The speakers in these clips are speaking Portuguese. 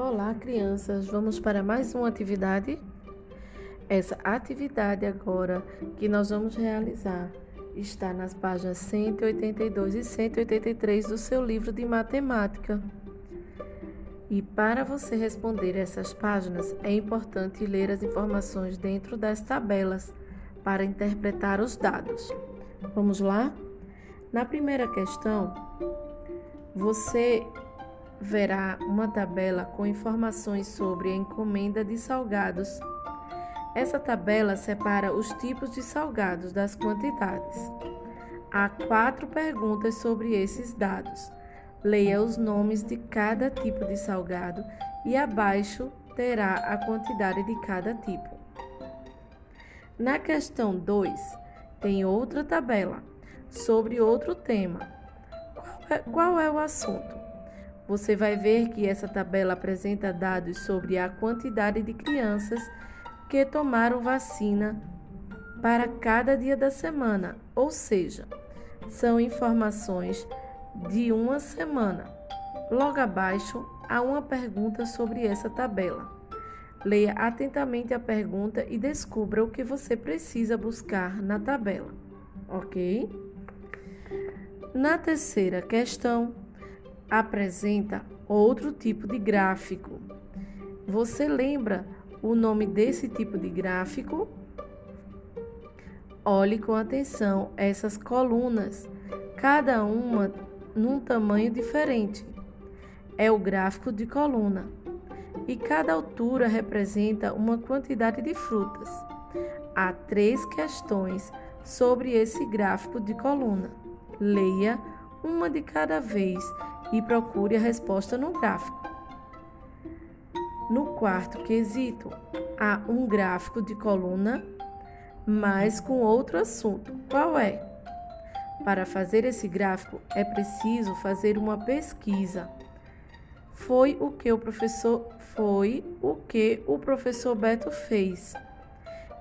Olá, crianças! Vamos para mais uma atividade? Essa atividade agora que nós vamos realizar está nas páginas 182 e 183 do seu livro de matemática. E para você responder essas páginas, é importante ler as informações dentro das tabelas para interpretar os dados. Vamos lá? Na primeira questão, você verá uma tabela com informações sobre a encomenda de salgados. Essa tabela separa os tipos de salgados das quantidades. Há quatro perguntas sobre esses dados. Leia os nomes de cada tipo de salgado e abaixo terá a quantidade de cada tipo. Na questão 2, tem outra tabela sobre outro tema. Qual é, qual é o assunto? Você vai ver que essa tabela apresenta dados sobre a quantidade de crianças que tomaram vacina para cada dia da semana, ou seja, são informações de uma semana. Logo abaixo há uma pergunta sobre essa tabela. Leia atentamente a pergunta e descubra o que você precisa buscar na tabela, ok? Na terceira questão, apresenta outro tipo de gráfico. Você lembra o nome desse tipo de gráfico? Olhe com atenção essas colunas, cada uma num tamanho diferente. É o gráfico de coluna. E cada altura representa uma quantidade de frutas. Há três questões sobre esse gráfico de coluna. Leia uma de cada vez e procure a resposta no gráfico. No quarto quesito, há um gráfico de coluna, mas com outro assunto. Qual é? Para fazer esse gráfico é preciso fazer uma pesquisa. Foi o que o professor foi o que o professor Beto fez.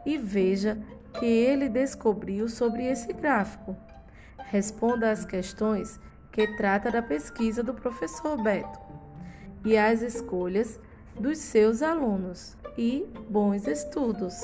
E veja que ele descobriu sobre esse gráfico. Responda às questões que trata da pesquisa do professor Beto e as escolhas dos seus alunos. E bons estudos!